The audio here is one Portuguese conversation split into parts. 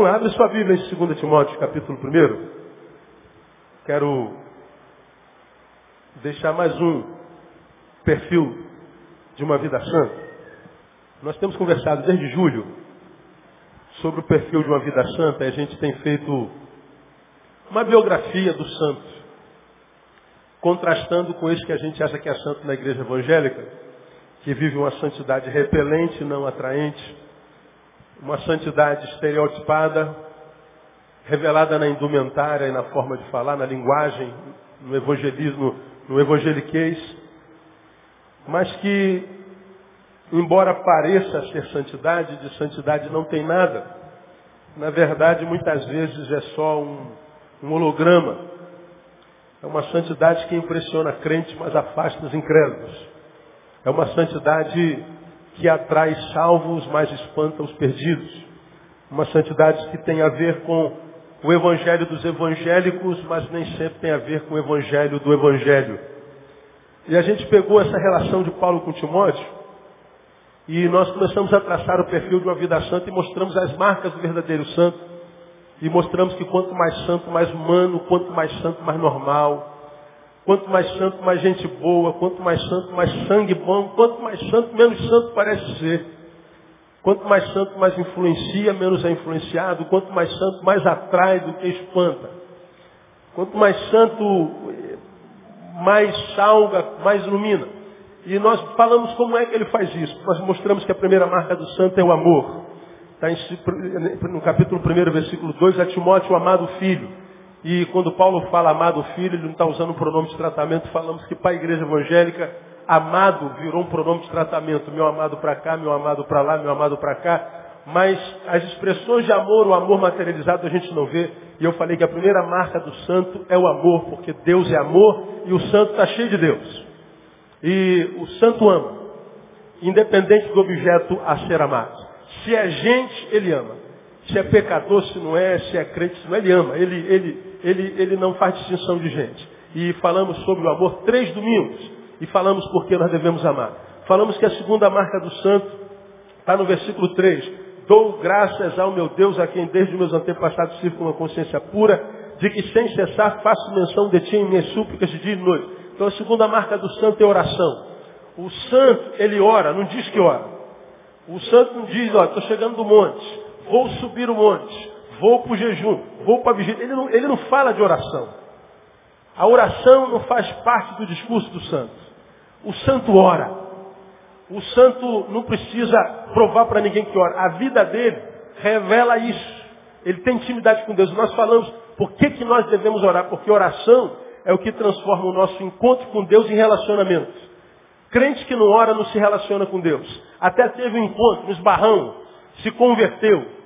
Vamos lá, abre sua Bíblia em 2 Timóteo, capítulo 1. Quero deixar mais um perfil de uma vida santa. Nós temos conversado desde julho sobre o perfil de uma vida santa e a gente tem feito uma biografia do santo, contrastando com esse que a gente acha que é santo na igreja evangélica, que vive uma santidade repelente, não atraente, uma santidade estereotipada, revelada na indumentária e na forma de falar, na linguagem, no evangelismo, no evangeliquez, mas que, embora pareça ser santidade, de santidade não tem nada. Na verdade, muitas vezes é só um, um holograma. É uma santidade que impressiona crentes, mas afasta os incrédulos. É uma santidade que atrai salvos, mas espanta os perdidos. Uma santidade que tem a ver com o evangelho dos evangélicos, mas nem sempre tem a ver com o evangelho do evangelho. E a gente pegou essa relação de Paulo com Timóteo e nós começamos a traçar o perfil de uma vida santa e mostramos as marcas do verdadeiro santo. E mostramos que quanto mais santo, mais humano, quanto mais santo, mais normal, Quanto mais santo, mais gente boa. Quanto mais santo, mais sangue bom. Quanto mais santo, menos santo parece ser. Quanto mais santo, mais influencia, menos é influenciado. Quanto mais santo, mais atrai do que espanta. Quanto mais santo, mais salga, mais ilumina. E nós falamos como é que ele faz isso. Nós mostramos que a primeira marca do santo é o amor. Está no capítulo 1, versículo 2, a Timóteo, o amado filho. E quando Paulo fala amado filho, ele não está usando um pronome de tratamento, falamos que para a igreja evangélica, amado virou um pronome de tratamento. Meu amado para cá, meu amado para lá, meu amado para cá. Mas as expressões de amor, o amor materializado, a gente não vê. E eu falei que a primeira marca do santo é o amor, porque Deus é amor e o santo está cheio de Deus. E o santo ama, independente do objeto a ser amado. Se é gente, ele ama. Se é pecador, se não é, se é crente, se não é, ele ama. Ele, ele, ele, ele não faz distinção de gente. E falamos sobre o amor três domingos. E falamos por que nós devemos amar. Falamos que a segunda marca do santo está no versículo 3. Dou graças ao meu Deus, a quem desde meus antepassados sirvo com uma consciência pura, de que sem cessar faço menção de ti em minhas súplicas de dia e noite. Então a segunda marca do santo é oração. O santo, ele ora, não diz que ora. O santo não diz, ó, estou chegando do monte, vou subir o monte vou para o jejum, vou para a vigília. Ele não, ele não fala de oração. A oração não faz parte do discurso do santo. O santo ora. O santo não precisa provar para ninguém que ora. A vida dele revela isso. Ele tem intimidade com Deus. Nós falamos por que, que nós devemos orar? Porque oração é o que transforma o nosso encontro com Deus em relacionamento. Crente que não ora não se relaciona com Deus. Até teve um encontro no esbarrão, se converteu,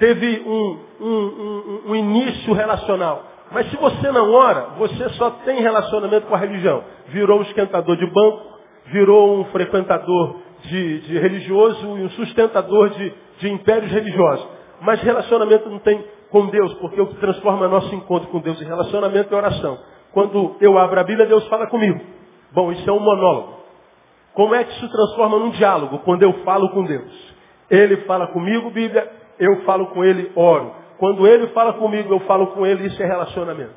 teve um, um, um, um início relacional. Mas se você não ora, você só tem relacionamento com a religião. Virou um esquentador de banco, virou um frequentador de, de religioso e um sustentador de, de impérios religiosos. Mas relacionamento não tem com Deus, porque o que transforma nosso encontro com Deus em relacionamento é oração. Quando eu abro a Bíblia, Deus fala comigo. Bom, isso é um monólogo. Como é que isso transforma num diálogo? Quando eu falo com Deus. Ele fala comigo, Bíblia, eu falo com ele, oro. Quando ele fala comigo, eu falo com ele, isso é relacionamento.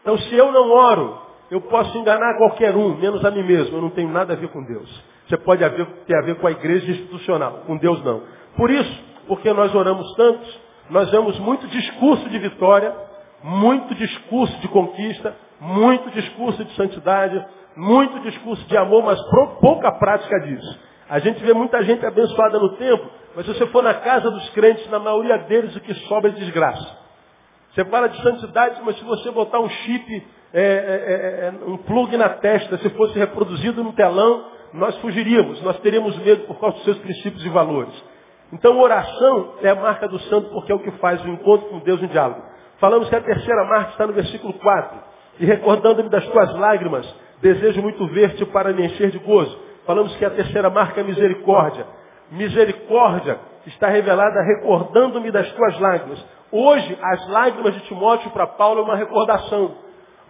Então, se eu não oro, eu posso enganar qualquer um, menos a mim mesmo. Eu não tenho nada a ver com Deus. Você pode ter a ver com a igreja institucional, com Deus não. Por isso, porque nós oramos tantos, nós vemos muito discurso de vitória, muito discurso de conquista, muito discurso de santidade, muito discurso de amor, mas pouca prática disso. A gente vê muita gente abençoada no tempo, mas se você for na casa dos crentes, na maioria deles o que sobra é desgraça. Você fala de santidade, mas se você botar um chip, é, é, é, é, um plug na testa, se fosse reproduzido no telão, nós fugiríamos, nós teríamos medo por causa dos seus princípios e valores. Então oração é a marca do santo porque é o que faz o encontro com Deus em diálogo. Falamos que a terceira marca está no versículo 4. E recordando-me das tuas lágrimas, desejo muito ver-te para me encher de gozo. Falamos que a terceira marca é misericórdia misericórdia está revelada recordando-me das tuas lágrimas. Hoje, as lágrimas de Timóteo para Paulo é uma recordação.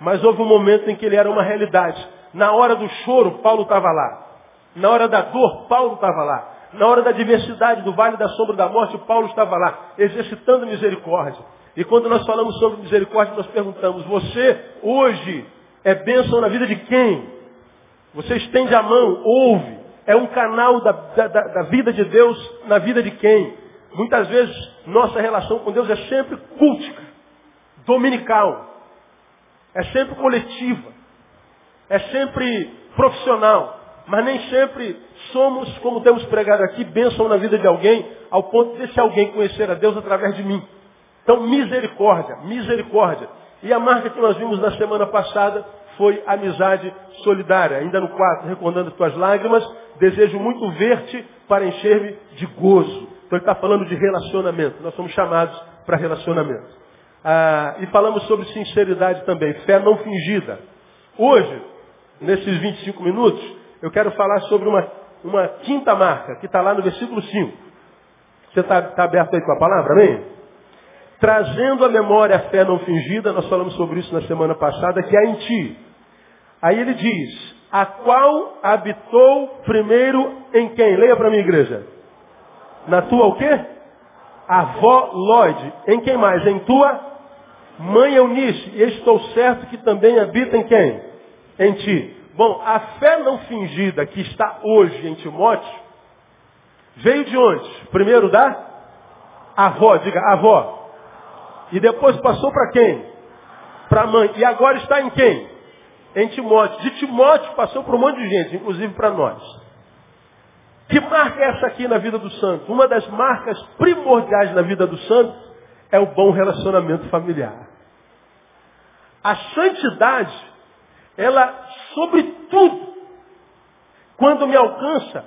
Mas houve um momento em que ele era uma realidade. Na hora do choro, Paulo estava lá. Na hora da dor, Paulo estava lá. Na hora da adversidade, do vale da sombra da morte, Paulo estava lá, exercitando misericórdia. E quando nós falamos sobre misericórdia, nós perguntamos, você hoje é bênção na vida de quem? Você estende a mão, ouve. É um canal da, da, da vida de Deus na vida de quem? Muitas vezes nossa relação com Deus é sempre cultica, dominical, é sempre coletiva, é sempre profissional, mas nem sempre somos, como temos pregado aqui, bênção na vida de alguém, ao ponto desse alguém conhecer a Deus através de mim. Então, misericórdia, misericórdia. E a marca que nós vimos na semana passada foi amizade solidária. Ainda no 4, recordando tuas lágrimas, desejo muito ver-te para encher-me de gozo. Então ele está falando de relacionamento. Nós somos chamados para relacionamento. Ah, e falamos sobre sinceridade também, fé não fingida. Hoje, nesses 25 minutos, eu quero falar sobre uma, uma quinta marca, que está lá no versículo 5. Você está tá aberto aí com a palavra, amém? Trazendo à memória a fé não fingida, nós falamos sobre isso na semana passada, que há em ti. Aí ele diz, a qual habitou primeiro em quem? Leia para mim, igreja. Na tua o quê? Avó Lloyd. Em quem mais? Em tua mãe Eunice. E estou certo que também habita em quem? Em ti. Bom, a fé não fingida que está hoje em Timóteo, veio de onde? Primeiro da avó, diga avó. E depois passou para quem? Para a mãe. E agora está em quem? Em Timóteo. De Timóteo passou para um monte de gente, inclusive para nós. Que marca é essa aqui na vida do santo? Uma das marcas primordiais na vida do santo é o bom relacionamento familiar. A santidade, ela, sobretudo, quando me alcança,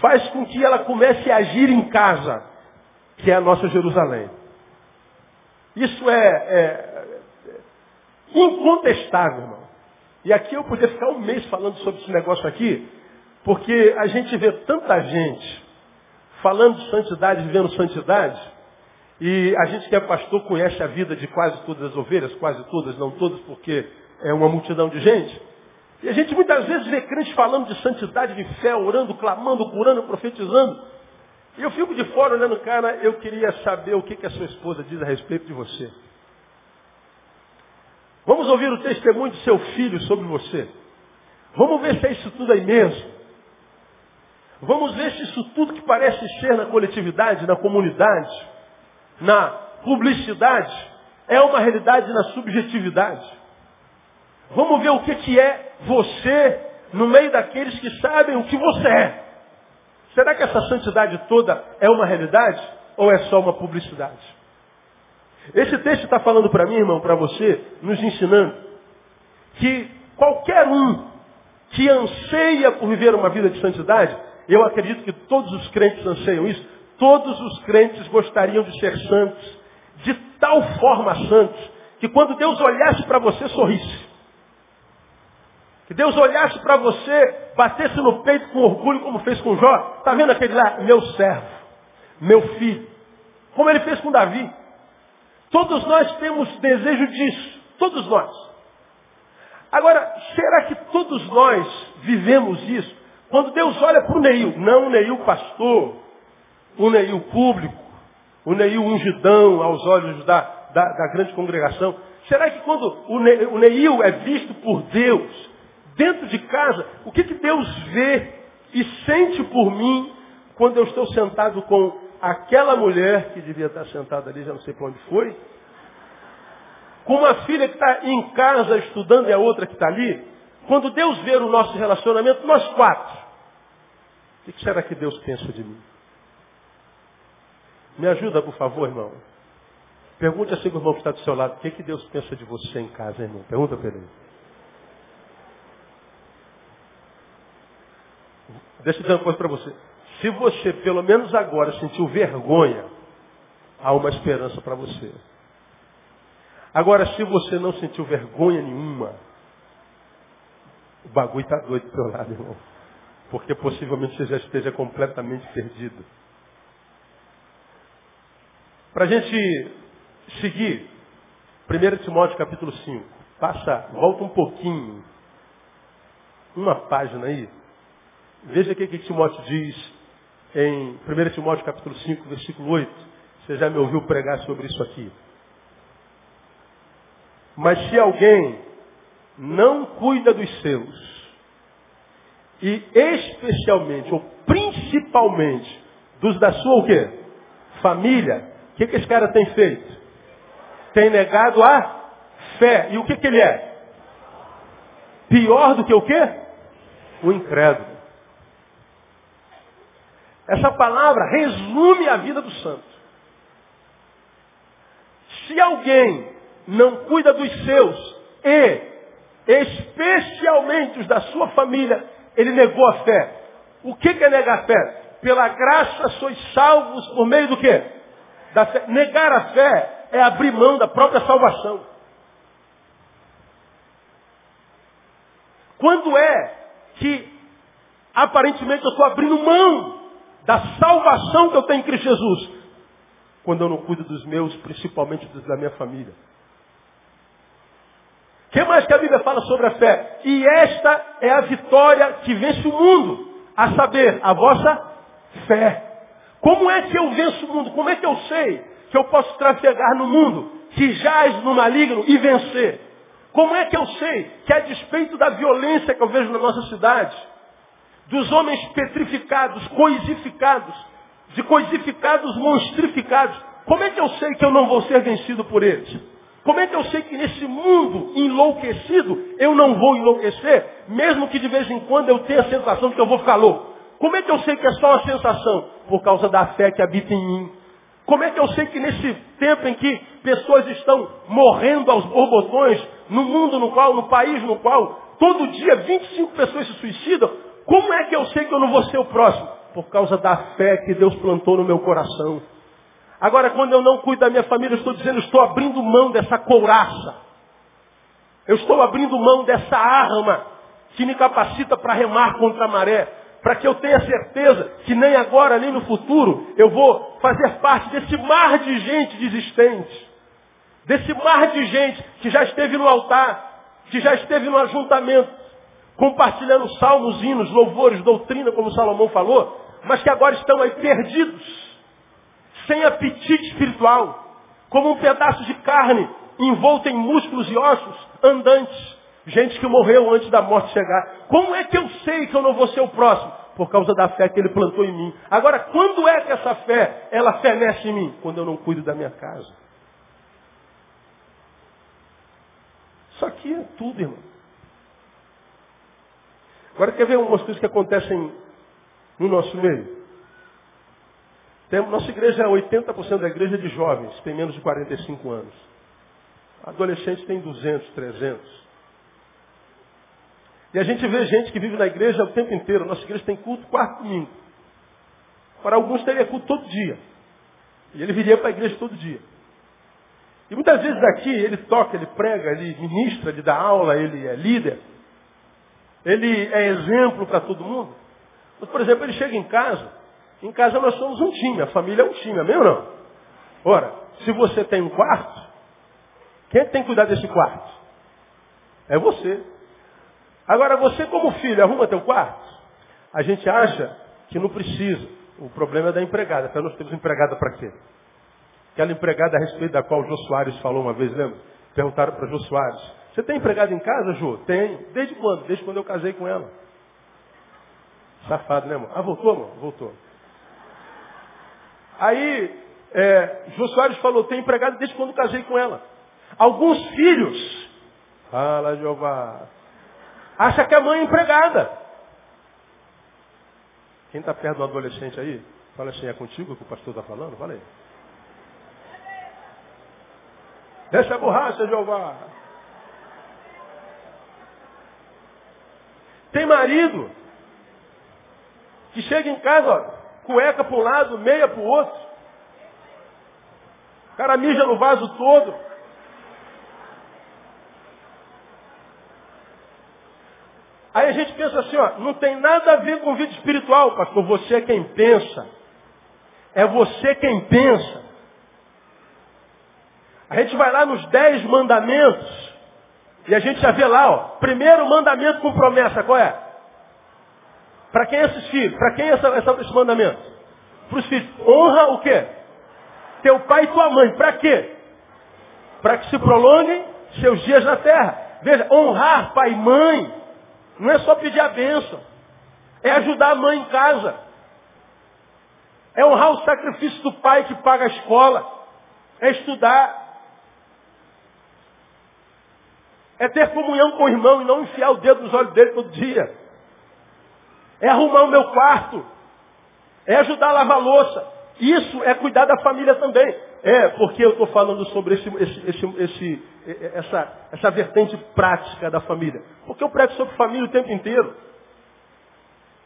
faz com que ela comece a agir em casa, que é a nossa Jerusalém. Isso é, é, é incontestável, irmão. E aqui eu poderia ficar um mês falando sobre esse negócio aqui, porque a gente vê tanta gente falando de santidade, vivendo santidade, e a gente que é pastor conhece a vida de quase todas as ovelhas, quase todas, não todas, porque é uma multidão de gente. E a gente muitas vezes vê crentes falando de santidade, de fé, orando, clamando, curando, profetizando. E eu fico de fora olhando cara, eu queria saber o que, que a sua esposa diz a respeito de você. Vamos ouvir o testemunho de seu filho sobre você. Vamos ver se é isso tudo aí mesmo. Vamos ver se isso tudo que parece ser na coletividade, na comunidade, na publicidade, é uma realidade na subjetividade. Vamos ver o que, que é você no meio daqueles que sabem o que você é. Será que essa santidade toda é uma realidade ou é só uma publicidade? Esse texto está falando para mim, irmão, para você, nos ensinando que qualquer um que anseia por viver uma vida de santidade eu acredito que todos os crentes anseiam isso. Todos os crentes gostariam de ser santos, de tal forma santos, que quando Deus olhasse para você, sorrisse. Que Deus olhasse para você, batesse no peito com orgulho, como fez com Jó. Está vendo aquele lá? Meu servo, meu filho. Como ele fez com Davi. Todos nós temos desejo disso. Todos nós. Agora, será que todos nós vivemos isso? Quando Deus olha para o Neil, não o Neil pastor, o Neil público, o Neil ungidão aos olhos da, da, da grande congregação, será que quando o, ne, o Neil é visto por Deus, dentro de casa, o que, que Deus vê e sente por mim quando eu estou sentado com aquela mulher que devia estar sentada ali, já não sei para onde foi, com uma filha que está em casa estudando e a outra que está ali, quando Deus vê o nosso relacionamento, nós quatro, o que será que Deus pensa de mim? Me ajuda, por favor, irmão. Pergunte assim para o irmão que está do seu lado, o que, que Deus pensa de você em casa, irmão? Pergunta para ele. Deixa eu dizer uma coisa para você. Se você, pelo menos agora, sentiu vergonha, há uma esperança para você. Agora, se você não sentiu vergonha nenhuma, o bagulho está doido do seu lado, irmão. Porque possivelmente você já esteja completamente perdido. Para a gente seguir, 1 Timóteo capítulo 5. Passa, volta um pouquinho. Uma página aí. Veja o que, que Timóteo diz em 1 Timóteo capítulo 5, versículo 8. Você já me ouviu pregar sobre isso aqui. Mas se alguém não cuida dos seus, e especialmente ou principalmente dos da sua o quê? Família, o que, que esse cara tem feito? Tem negado a fé. E o que, que ele é? Pior do que o quê? O incrédulo. Essa palavra resume a vida do santo. Se alguém não cuida dos seus e, especialmente os da sua família, ele negou a fé. O que é negar a fé? Pela graça sois salvos por meio do quê? Da fé. Negar a fé é abrir mão da própria salvação. Quando é que aparentemente eu estou abrindo mão da salvação que eu tenho em Cristo Jesus? Quando eu não cuido dos meus, principalmente dos da minha família. O que mais que a Bíblia fala sobre a fé? E esta é a vitória que vence o mundo, a saber, a vossa fé. Como é que eu venço o mundo? Como é que eu sei que eu posso trafegar no mundo que jaz no maligno e vencer? Como é que eu sei que a despeito da violência que eu vejo na nossa cidade, dos homens petrificados, coisificados, de coisificados monstrificados, como é que eu sei que eu não vou ser vencido por eles? Como é que eu sei que nesse mundo enlouquecido eu não vou enlouquecer, mesmo que de vez em quando eu tenha a sensação de que eu vou ficar louco? Como é que eu sei que é só uma sensação? Por causa da fé que habita em mim. Como é que eu sei que nesse tempo em que pessoas estão morrendo aos borbotões, no mundo no qual, no país no qual, todo dia 25 pessoas se suicidam, como é que eu sei que eu não vou ser o próximo? Por causa da fé que Deus plantou no meu coração. Agora, quando eu não cuido da minha família, eu estou dizendo, estou abrindo mão dessa couraça. Eu estou abrindo mão dessa arma que me capacita para remar contra a maré para que eu tenha certeza que nem agora, nem no futuro, eu vou fazer parte desse mar de gente desistente. Desse mar de gente que já esteve no altar, que já esteve no ajuntamento, compartilhando salmos, hinos, louvores, doutrina, como Salomão falou, mas que agora estão aí perdidos, sem apetite espiritual, como um pedaço de carne envolto em músculos e ossos andantes. Gente que morreu antes da morte chegar. Como é que eu sei que eu não vou ser o próximo? Por causa da fé que ele plantou em mim. Agora, quando é que essa fé, ela fenece em mim? Quando eu não cuido da minha casa. Isso aqui é tudo, irmão. Agora, quer ver algumas coisas que acontecem no nosso meio? Tem, nossa igreja, 80% da igreja é de jovens, tem menos de 45 anos. Adolescentes tem 200, 300. E a gente vê gente que vive na igreja o tempo inteiro. Nossa igreja tem culto quarto domingo. Para alguns teria culto todo dia. E ele viria para a igreja todo dia. E muitas vezes aqui ele toca, ele prega, ele ministra, ele dá aula, ele é líder. Ele é exemplo para todo mundo. Mas, por exemplo, ele chega em casa. Em casa nós somos um time, a família é um time, amém ou não? Ora, se você tem um quarto, quem tem que cuidar desse quarto? É você. Agora, você como filho, arruma teu quarto? A gente acha que não precisa. O problema é da empregada. Então nós temos empregada para quê? Aquela empregada a respeito da qual o Jô Soares falou uma vez, lembra? Perguntaram para Jô Soares. Você tem empregada em casa, Jô? Tem. Desde quando? Desde quando eu casei com ela. Safado, né, amor? Ah, voltou, amor? Voltou. Aí, é, Jô Soares falou, tem empregada desde quando casei com ela. Alguns filhos. Fala, Jeová acha que a mãe é empregada. Quem está perto do adolescente aí, fala assim, é contigo que o pastor está falando? Fala aí. Desce a borracha, Jeová. Tem marido que chega em casa, ó, cueca para um lado, meia para o outro. O cara mija no vaso todo. Aí a gente pensa assim, ó, não tem nada a ver com vida espiritual, pastor. Você é quem pensa. É você quem pensa. A gente vai lá nos dez mandamentos e a gente já vê lá, ó, primeiro mandamento com promessa, qual é? Para quem é esses filhos? Para quem é essa, essa, esse mandamento? para os filhos. Honra o quê? Teu pai e tua mãe. Para quê? Para que se prolonguem seus dias na terra. Veja, honrar pai e mãe não é só pedir a bênção. É ajudar a mãe em casa. É honrar o sacrifício do pai que paga a escola. É estudar. É ter comunhão com o irmão e não enfiar o dedo nos olhos dele todo dia. É arrumar o meu quarto. É ajudar a lavar a louça. Isso é cuidar da família também. É, porque eu estou falando sobre esse, esse, esse, essa, essa vertente prática da família. Porque eu prego sobre família o tempo inteiro.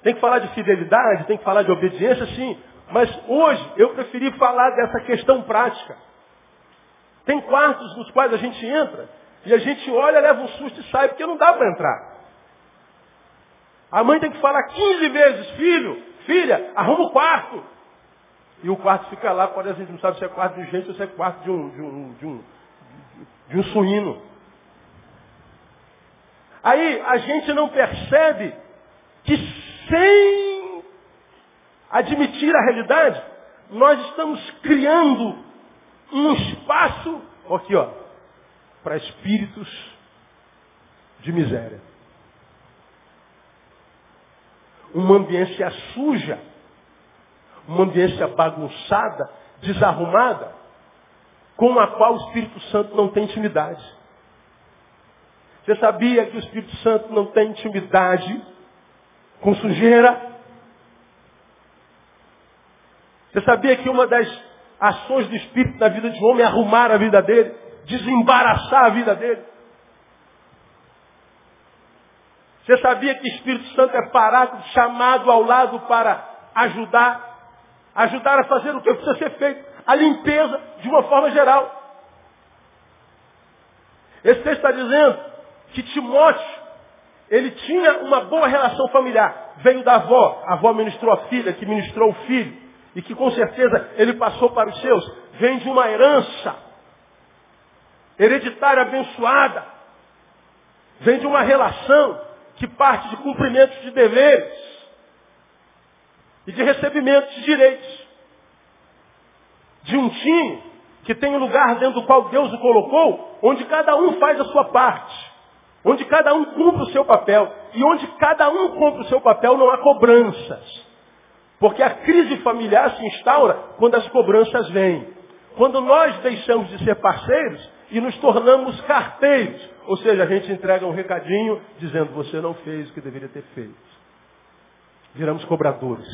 Tem que falar de fidelidade, tem que falar de obediência, sim. Mas hoje eu preferi falar dessa questão prática. Tem quartos nos quais a gente entra e a gente olha, leva um susto e sai, porque não dá para entrar. A mãe tem que falar 15 vezes, filho, filha, arruma o quarto. E o quarto fica lá, quando a gente não sabe se é quarto de gente ou se é quarto de um, de um, de um, de um suíno. Aí a gente não percebe que sem admitir a realidade, nós estamos criando um espaço, aqui ó, para espíritos de miséria. Uma ambiência suja, uma ambiência bagunçada, desarrumada, com a qual o Espírito Santo não tem intimidade. Você sabia que o Espírito Santo não tem intimidade com sujeira? Você sabia que uma das ações do Espírito na vida de um homem é arrumar a vida dele, desembaraçar a vida dele? Você sabia que o Espírito Santo é parado, chamado ao lado para ajudar? Ajudar a fazer o que precisa ser feito? A limpeza de uma forma geral. Esse texto está dizendo que Timóteo, ele tinha uma boa relação familiar. Veio da avó, a avó ministrou a filha, que ministrou o filho, e que com certeza ele passou para os seus. Vem de uma herança hereditária abençoada. Vem de uma relação que parte de cumprimentos de deveres e de recebimentos de direitos. De um time que tem um lugar dentro do qual Deus o colocou, onde cada um faz a sua parte. Onde cada um cumpre o seu papel. E onde cada um cumpre o seu papel não há cobranças. Porque a crise familiar se instaura quando as cobranças vêm. Quando nós deixamos de ser parceiros e nos tornamos carteiros. Ou seja, a gente entrega um recadinho dizendo você não fez o que deveria ter feito. Viramos cobradores.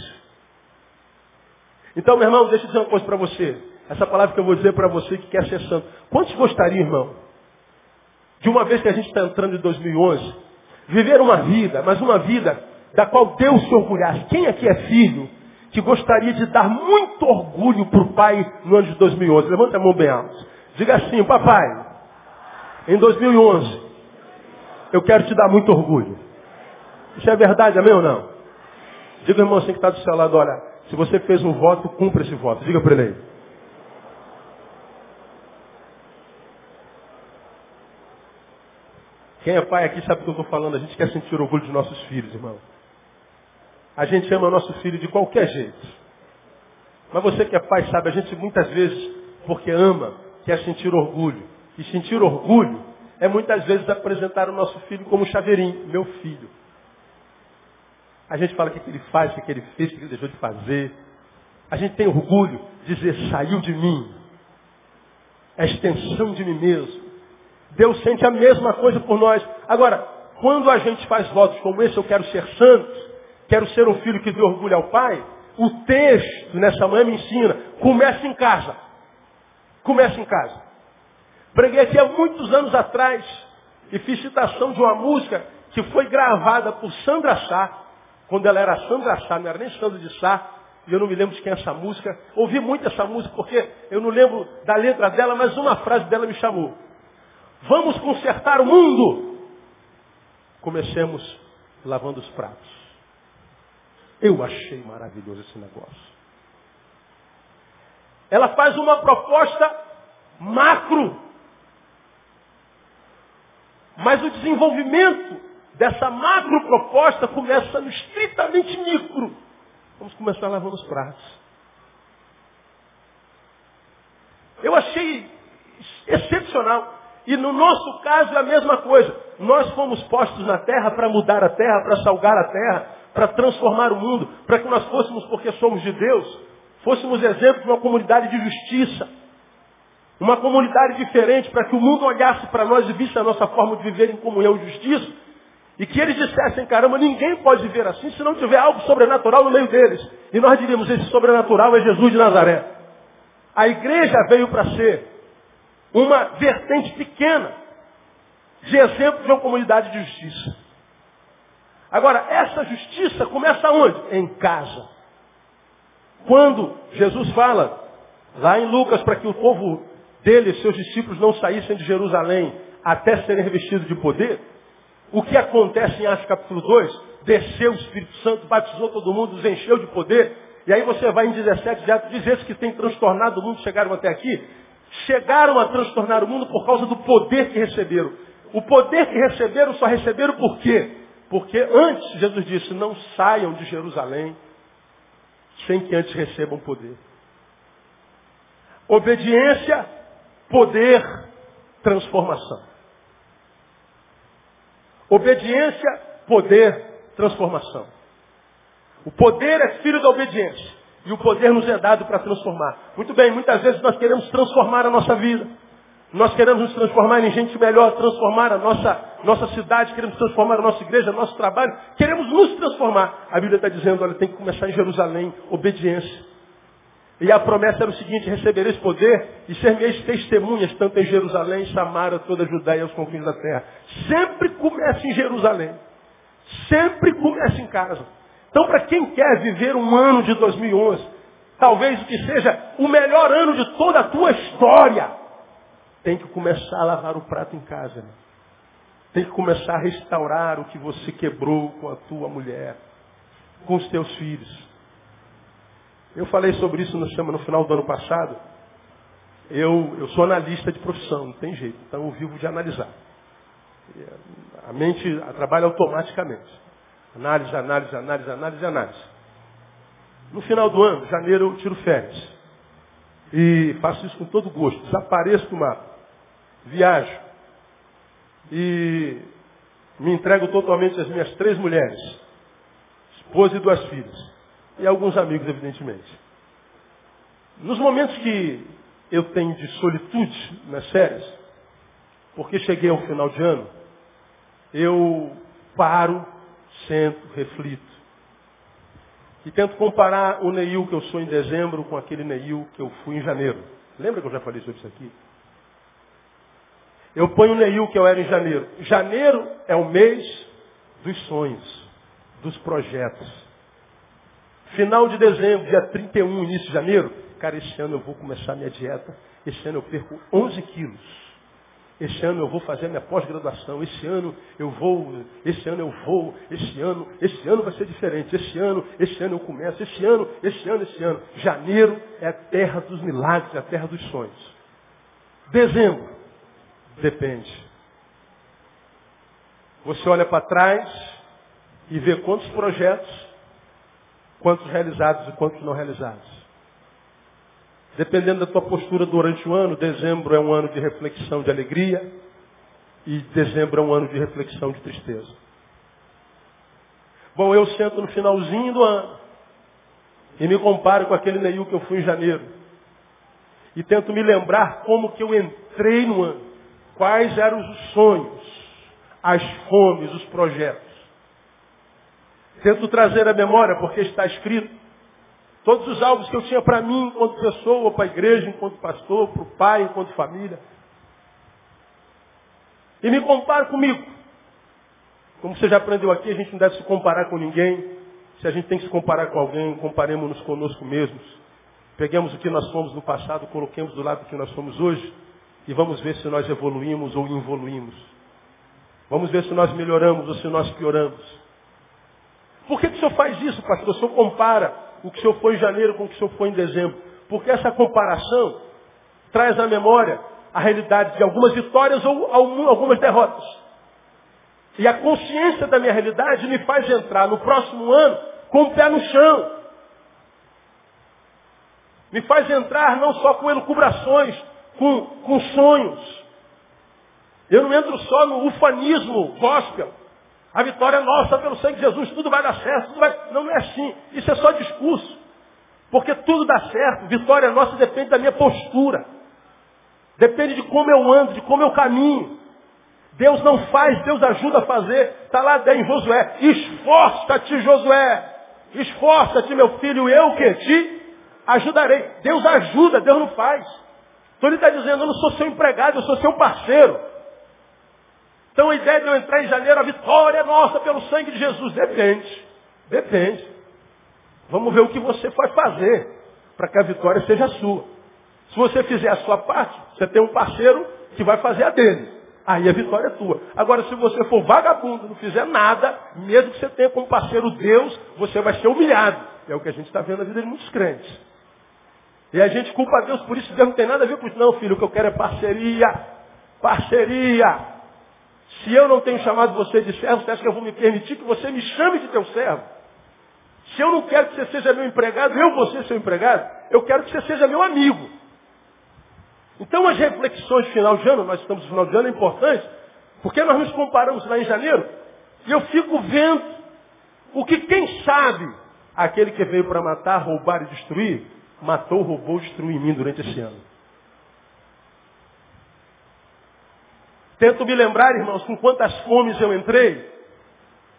Então, meu irmão, deixa eu dizer uma coisa para você. Essa palavra que eu vou dizer para você que quer ser santo. Quantos gostariam, irmão, de uma vez que a gente está entrando em 2011, viver uma vida, mas uma vida da qual Deus se orgulhasse. Quem aqui é filho que gostaria de dar muito orgulho para o pai no ano de 2011? Levanta a mão bem alto. Diga assim, papai, em 2011, eu quero te dar muito orgulho. Isso é verdade, amém ou não? Diga, irmão, assim que está do seu lado, olha, se você fez um voto, cumpra esse voto. Diga para ele aí. Quem é pai aqui sabe o que eu estou falando. A gente quer sentir orgulho dos nossos filhos, irmão. A gente ama nosso filho de qualquer jeito. Mas você que é pai sabe, a gente muitas vezes, porque ama, quer sentir orgulho. E sentir orgulho é muitas vezes apresentar o nosso filho como chaveirinho, meu filho. A gente fala o que, ele faz, o que, ele fez, o que ele deixou de fazer. A gente tem orgulho de dizer, saiu de mim. É extensão de mim mesmo. Deus sente a mesma coisa por nós. Agora, quando a gente faz votos como esse, eu quero ser santo, quero ser um filho que dê orgulho ao Pai, o texto nessa manhã me ensina, começa em casa. Começa em casa. Preguei aqui há muitos anos atrás e fiz citação de uma música que foi gravada por Sandra Sá, quando ela era Sandra Sá, não era nem Sandra de Sá, e eu não me lembro de quem é essa música. Ouvi muito essa música porque eu não lembro da letra dela, mas uma frase dela me chamou. Vamos consertar o mundo. Comecemos lavando os pratos. Eu achei maravilhoso esse negócio. Ela faz uma proposta macro. Mas o desenvolvimento dessa macro proposta começa no estritamente micro. Vamos começar lavando os pratos. Eu achei excepcional. E no nosso caso é a mesma coisa. Nós fomos postos na terra para mudar a terra, para salgar a terra, para transformar o mundo, para que nós fôssemos, porque somos de Deus, fôssemos exemplo de uma comunidade de justiça. Uma comunidade diferente, para que o mundo olhasse para nós e visse a nossa forma de viver em comunhão e justiça. E que eles dissessem, caramba, ninguém pode viver assim se não tiver algo sobrenatural no meio deles. E nós diríamos, esse sobrenatural é Jesus de Nazaré. A igreja veio para ser uma vertente pequena de exemplo de uma comunidade de justiça. Agora, essa justiça começa onde? Em casa. Quando Jesus fala, lá em Lucas, para que o povo dele, seus discípulos, não saíssem de Jerusalém até serem revestidos de poder, o que acontece em Atos capítulo 2? Desceu o Espírito Santo, batizou todo mundo, os encheu de poder. E aí você vai em 17 de Atos, diz esses que têm transtornado o mundo, chegaram até aqui. Chegaram a transtornar o mundo por causa do poder que receberam. O poder que receberam só receberam por quê? Porque antes, Jesus disse, não saiam de Jerusalém sem que antes recebam poder. Obediência, poder, transformação. Obediência, poder, transformação. O poder é filho da obediência. E o poder nos é dado para transformar. Muito bem, muitas vezes nós queremos transformar a nossa vida. Nós queremos nos transformar em gente melhor, transformar a nossa, nossa cidade, queremos transformar a nossa igreja, nosso trabalho. Queremos nos transformar. A Bíblia está dizendo, olha, tem que começar em Jerusalém, obediência. E a promessa era o seguinte, recebereis poder e ser-me-eis testemunhas, tanto em Jerusalém, Samara, toda a Judéia e aos confins da terra. Sempre começa em Jerusalém. Sempre começa em casa. Então, para quem quer viver um ano de 2011, talvez que seja o melhor ano de toda a tua história, tem que começar a lavar o prato em casa. Né? Tem que começar a restaurar o que você quebrou com a tua mulher, com os teus filhos. Eu falei sobre isso no, no final do ano passado. Eu, eu sou analista de profissão, não tem jeito. Então eu vivo de analisar. A mente trabalha automaticamente. Análise, análise, análise, análise, análise. No final do ano, janeiro, eu tiro férias. E faço isso com todo gosto. Desapareço do mapa. Viajo. E me entrego totalmente às minhas três mulheres. Esposa e duas filhas e alguns amigos, evidentemente. Nos momentos que eu tenho de solitude nas férias, porque cheguei ao final de ano, eu paro, sento, reflito. E tento comparar o Neil que eu sou em dezembro com aquele Neil que eu fui em janeiro. Lembra que eu já falei sobre isso aqui? Eu ponho o Neil que eu era em janeiro. Janeiro é o mês dos sonhos, dos projetos. Final de dezembro, dia 31, início de janeiro, cara, esse ano eu vou começar minha dieta, esse ano eu perco 11 quilos. Esse ano eu vou fazer minha pós-graduação, esse ano eu vou, esse ano eu vou, esse ano, esse ano vai ser diferente, esse ano, esse ano eu começo, esse ano, esse ano, esse ano. Janeiro é a terra dos milagres, é a terra dos sonhos. Dezembro, depende. Você olha para trás e vê quantos projetos quantos realizados e quantos não realizados. Dependendo da tua postura durante o ano, dezembro é um ano de reflexão de alegria e dezembro é um ano de reflexão de tristeza. Bom, eu sento no finalzinho do ano e me comparo com aquele Neil que eu fui em janeiro. E tento me lembrar como que eu entrei no ano. Quais eram os sonhos, as fomes, os projetos. Tento trazer a memória, porque está escrito. Todos os alvos que eu tinha para mim, enquanto pessoa, para a igreja, enquanto pastor, para o pai, enquanto família. E me comparo comigo. Como você já aprendeu aqui, a gente não deve se comparar com ninguém. Se a gente tem que se comparar com alguém, comparemos-nos conosco mesmos. Peguemos o que nós fomos no passado, coloquemos do lado do que nós somos hoje e vamos ver se nós evoluímos ou involuímos. Vamos ver se nós melhoramos ou se nós pioramos. Por que, que o senhor faz isso, pastor? O senhor compara o que o senhor foi em janeiro com o que o senhor foi em dezembro. Porque essa comparação traz à memória a realidade de algumas vitórias ou algumas derrotas. E a consciência da minha realidade me faz entrar no próximo ano com o pé no chão. Me faz entrar não só com elucubrações, com, com sonhos. Eu não entro só no ufanismo gospel. A vitória é nossa pelo sangue de Jesus, tudo vai dar certo, tudo vai... Não, não é assim. Isso é só discurso. Porque tudo dá certo. Vitória nossa depende da minha postura. Depende de como eu ando, de como eu caminho. Deus não faz, Deus ajuda a fazer. Está lá em Josué. Esforça-te, Josué. Esforça-te, meu filho, eu que te ajudarei. Deus ajuda, Deus não faz. Então ele está dizendo, eu não sou seu empregado, eu sou seu parceiro. Então a ideia de eu entrar em janeiro, a vitória é nossa pelo sangue de Jesus. Depende. Depende. Vamos ver o que você vai fazer para que a vitória seja sua. Se você fizer a sua parte, você tem um parceiro que vai fazer a dele. Aí a vitória é tua. Agora, se você for vagabundo, não fizer nada, mesmo que você tenha como parceiro Deus, você vai ser humilhado. É o que a gente está vendo na vida de muitos crentes. E a gente culpa a Deus por isso, Deus não tem nada a ver com isso. Não, filho, o que eu quero é parceria. Parceria. Se eu não tenho chamado você de servo, você acha que eu vou me permitir que você me chame de teu servo? Se eu não quero que você seja meu empregado, eu vou ser seu empregado, eu quero que você seja meu amigo. Então as reflexões de final de ano, nós estamos no final de ano, é importante, porque nós nos comparamos lá em janeiro, e eu fico vendo o que quem sabe, aquele que veio para matar, roubar e destruir, matou, roubou, destruiu em mim durante esse ano. Tento me lembrar, irmãos, com quantas fomes eu entrei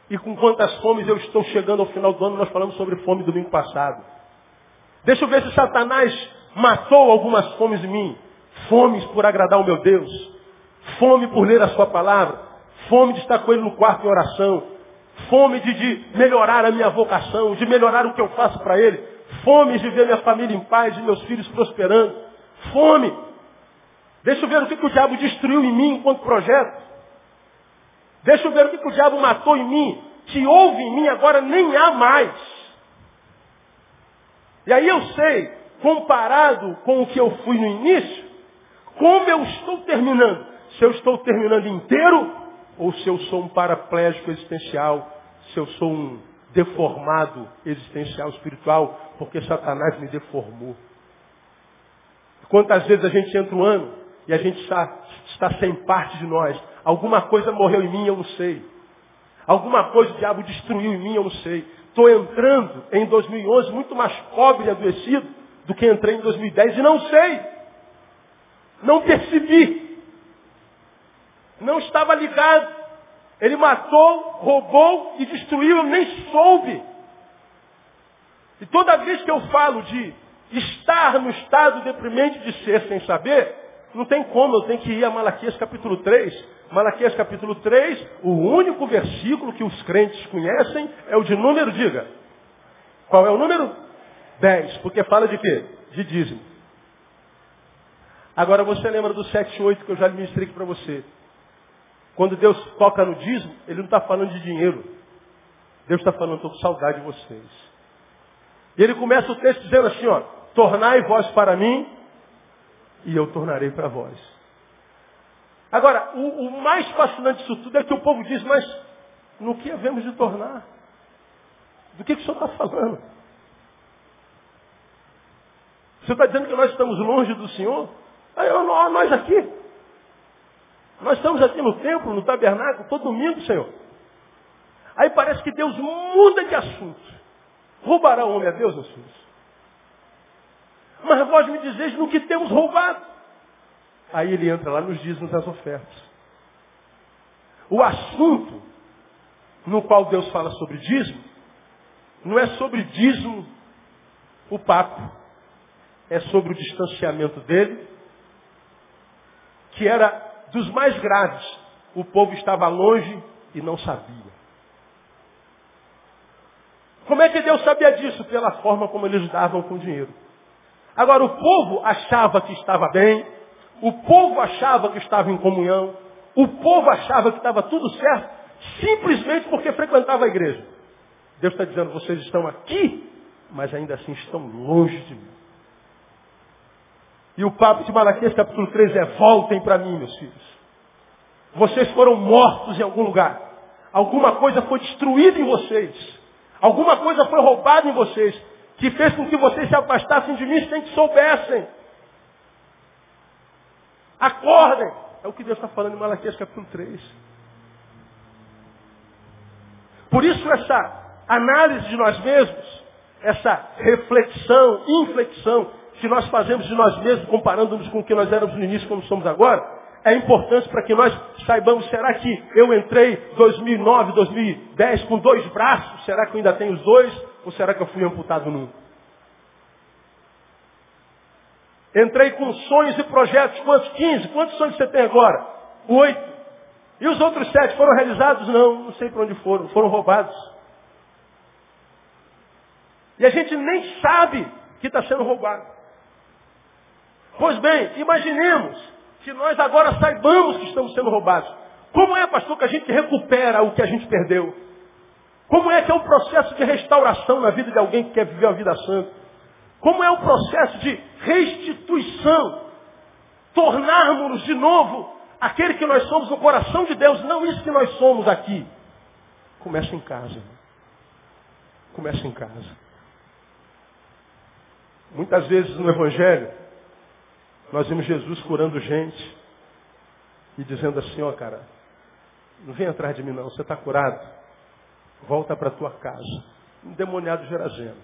e com quantas fomes eu estou chegando ao final do ano. Nós falamos sobre fome domingo passado. Deixa eu ver se Satanás matou algumas fomes em mim. Fomes por agradar o meu Deus. Fome por ler a sua palavra. Fome de estar com ele no quarto em oração. Fome de, de melhorar a minha vocação, de melhorar o que eu faço para ele. Fome de ver minha família em paz, de meus filhos prosperando. Fome. Deixa eu ver o que, que o diabo destruiu em mim enquanto projeto. Deixa eu ver o que, que o diabo matou em mim, que houve em mim, agora nem há mais. E aí eu sei, comparado com o que eu fui no início, como eu estou terminando. Se eu estou terminando inteiro, ou se eu sou um paraplégico existencial, se eu sou um deformado existencial espiritual, porque Satanás me deformou. Quantas vezes a gente entra um ano e a gente está, está sem parte de nós. Alguma coisa morreu em mim, eu não sei. Alguma coisa o diabo destruiu em mim, eu não sei. Estou entrando em 2011 muito mais pobre e adoecido do que entrei em 2010 e não sei. Não percebi. Não estava ligado. Ele matou, roubou e destruiu, eu nem soube. E toda vez que eu falo de estar no estado deprimente de ser sem saber, não tem como, eu tenho que ir a Malaquias capítulo 3. Malaquias capítulo 3, o único versículo que os crentes conhecem é o de número, diga. Qual é o número? 10, porque fala de quê? De dízimo. Agora você lembra do 7 8 que eu já ministrei aqui para você. Quando Deus toca no dízimo, Ele não está falando de dinheiro. Deus está falando, estou com saudade de vocês. E ele começa o texto dizendo assim, ó, tornai vós para mim e eu tornarei para vós. Agora, o, o, mais fascinante disso tudo é que o povo diz, mas no que havemos de tornar? Do que, que o senhor está falando? O senhor está dizendo que nós estamos longe do Senhor? Aí nós aqui. Nós estamos aqui no templo, no tabernáculo, todo domingo, Senhor. Aí parece que Deus muda de assunto. Roubará o homem a Deus, meus filhos? Mas vós me dizeis no que temos roubado. Aí ele entra lá nos dízimos das ofertas. O assunto no qual Deus fala sobre dízimo, não é sobre dízimo o papo. É sobre o distanciamento dele, que era dos mais graves. O povo estava longe e não sabia. Como é que Deus sabia disso? Pela forma como eles davam com o dinheiro. Agora, o povo achava que estava bem, o povo achava que estava em comunhão, o povo achava que estava tudo certo, simplesmente porque frequentava a igreja. Deus está dizendo, vocês estão aqui, mas ainda assim estão longe de mim. E o papo de Malaquias capítulo 3 é, voltem para mim, meus filhos. Vocês foram mortos em algum lugar. Alguma coisa foi destruída em vocês. Alguma coisa foi roubada em vocês que fez com que vocês se afastassem de mim sem que soubessem. Acordem! É o que Deus está falando em Malaquias capítulo 3. Por isso essa análise de nós mesmos, essa reflexão, inflexão que nós fazemos de nós mesmos, comparando-nos com o que nós éramos no início, como somos agora, é importante para que nós saibamos, será que eu entrei 2009, 2010 com dois braços? Será que eu ainda tenho os dois? Ou será que eu fui amputado num? Entrei com sonhos e projetos. Quantos? 15. Quantos sonhos você tem agora? Oito. E os outros sete foram realizados? Não, não sei para onde foram. Foram roubados. E a gente nem sabe que está sendo roubado. Pois bem, imaginemos que nós agora saibamos que estamos sendo roubados. Como é, pastor, que a gente recupera o que a gente perdeu? Como é que é o processo de restauração na vida de alguém que quer viver a vida santa? Como é o processo de restituição? Tornarmos-nos de novo aquele que nós somos no coração de Deus, não isso que nós somos aqui. Começa em casa. Começa em casa. Muitas vezes no Evangelho, nós vimos Jesus curando gente e dizendo assim, ó oh, cara, não vem atrás de mim não, você está curado. Volta para a tua casa. Um demoniado gerazeno.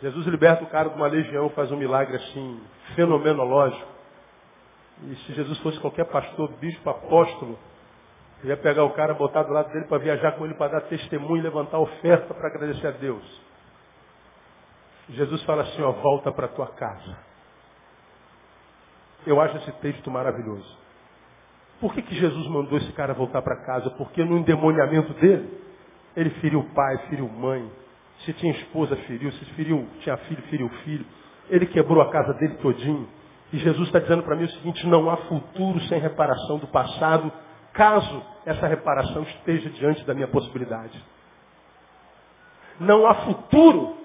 Jesus liberta o cara de uma legião, faz um milagre assim, fenomenológico. E se Jesus fosse qualquer pastor, bispo, apóstolo, ia pegar o cara, botar do lado dele para viajar com ele, para dar testemunho, levantar oferta para agradecer a Deus. Jesus fala assim, ó, volta para tua casa. Eu acho esse texto maravilhoso. Por que, que Jesus mandou esse cara voltar para casa? Porque no endemoniamento dele, ele feriu pai, feriu mãe. Se tinha esposa, feriu. Se feriu, tinha filho, feriu filho. Ele quebrou a casa dele todinho. E Jesus está dizendo para mim o seguinte, não há futuro sem reparação do passado, caso essa reparação esteja diante da minha possibilidade. Não há futuro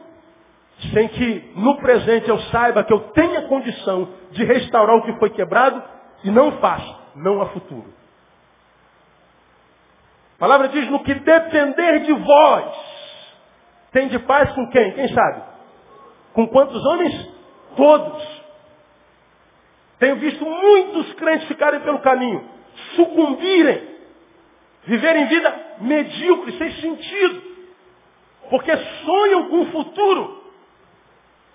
sem que no presente eu saiba que eu tenha condição de restaurar o que foi quebrado e não faço. Não há futuro. A palavra diz, no que depender de vós, tem de paz com quem? Quem sabe? Com quantos homens? Todos. Tenho visto muitos crentes ficarem pelo caminho, sucumbirem, viverem vida medíocre, sem sentido, porque sonham com o futuro,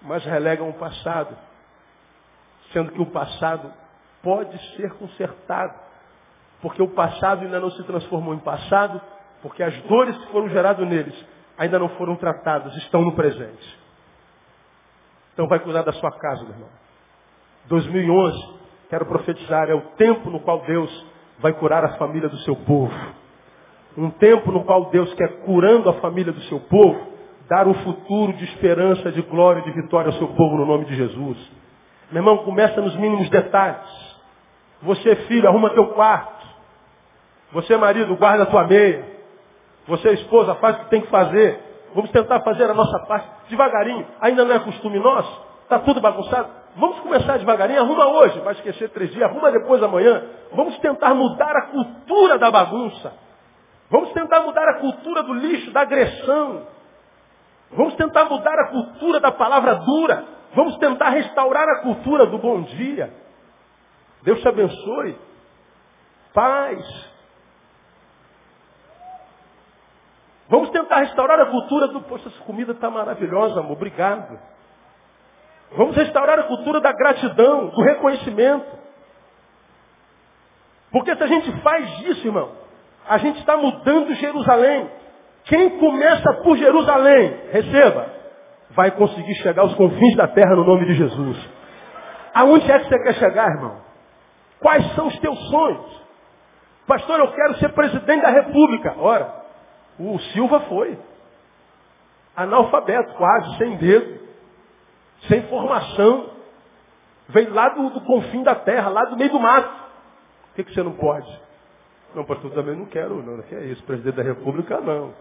mas relegam o passado, sendo que o passado pode ser consertado, porque o passado ainda não se transformou em passado, porque as dores que foram geradas neles ainda não foram tratadas, estão no presente. Então vai cuidar da sua casa, meu irmão. 2011, quero profetizar, é o tempo no qual Deus vai curar a família do seu povo. Um tempo no qual Deus quer curando a família do seu povo, dar um futuro de esperança, de glória, de vitória ao seu povo no nome de Jesus. Meu irmão, começa nos mínimos detalhes. Você, filho, arruma teu quarto. Você, marido, guarda tua meia. Você, esposa, faz o que tem que fazer. Vamos tentar fazer a nossa parte devagarinho. Ainda não é costume nosso. Está tudo bagunçado. Vamos começar devagarinho. Arruma hoje. Vai esquecer três dias. Arruma depois amanhã. Vamos tentar mudar a cultura da bagunça. Vamos tentar mudar a cultura do lixo, da agressão. Vamos tentar mudar a cultura da palavra dura. Vamos tentar restaurar a cultura do bom dia. Deus te abençoe. Paz. Vamos tentar restaurar a cultura do, poxa, essa comida está maravilhosa, amor, obrigado. Vamos restaurar a cultura da gratidão, do reconhecimento. Porque se a gente faz isso, irmão, a gente está mudando Jerusalém. Quem começa por Jerusalém, receba, vai conseguir chegar aos confins da terra no nome de Jesus. Aonde é que você quer chegar, irmão? Quais são os teus sonhos? Pastor, eu quero ser presidente da república. Ora, o Silva foi. Analfabeto, quase, sem dedo, sem formação. Veio lá do, do confim da terra, lá do meio do mato. O que, que você não pode? Não, pastor, também não quero, não. Que é isso, presidente da república, não.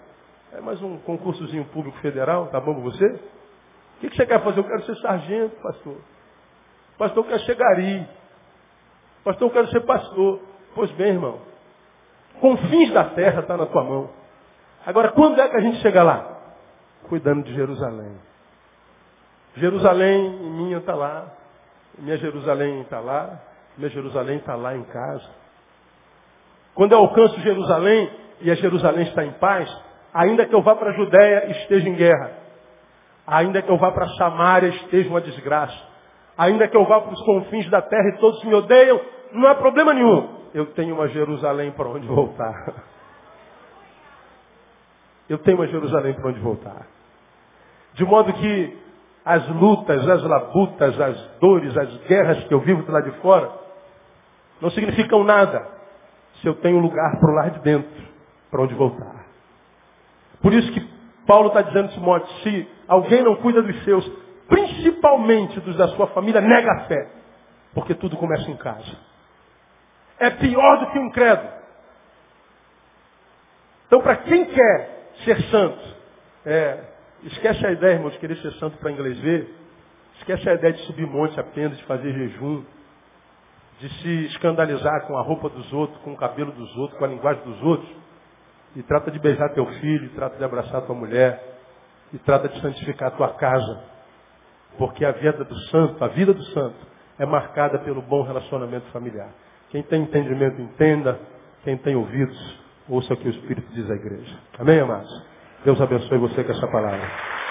É mais um concursozinho público federal, tá bom com você? O que, que você quer fazer? Eu quero ser sargento, pastor. Pastor, eu quero ser gari. Pastor, eu quero ser pastor. Pois bem, irmão. Confins da terra está na tua mão. Agora, quando é que a gente chega lá? cuidando de Jerusalém. Jerusalém minha está lá, minha Jerusalém está lá, minha Jerusalém está lá em casa. Quando eu alcanço Jerusalém e a Jerusalém está em paz, ainda que eu vá para a Judéia esteja em guerra. Ainda que eu vá para Samaria esteja uma desgraça. Ainda que eu vá para os confins da terra e todos me odeiam, não há problema nenhum. Eu tenho uma Jerusalém para onde voltar. Eu tenho uma Jerusalém para onde voltar. De modo que as lutas, as labutas, as dores, as guerras que eu vivo do lado de fora, não significam nada se eu tenho lugar para o lado de dentro, para onde voltar. Por isso que Paulo está dizendo a Timóteo, se alguém não cuida dos seus, principalmente dos da sua família, nega a fé. Porque tudo começa em casa. É pior do que um credo. Então, para quem quer ser santo, é, Esquece a ideia, irmão, de querer ser santo para inglês ver. Esquece a ideia de subir monte apenas, de fazer jejum. De se escandalizar com a roupa dos outros, com o cabelo dos outros, com a linguagem dos outros. E trata de beijar teu filho, trata de abraçar tua mulher. E trata de santificar tua casa. Porque a vida do santo, a vida do santo, é marcada pelo bom relacionamento familiar. Quem tem entendimento, entenda. Quem tem ouvidos, ouça o que o Espírito diz à igreja. Amém, amados? Deus abençoe você com essa palavra.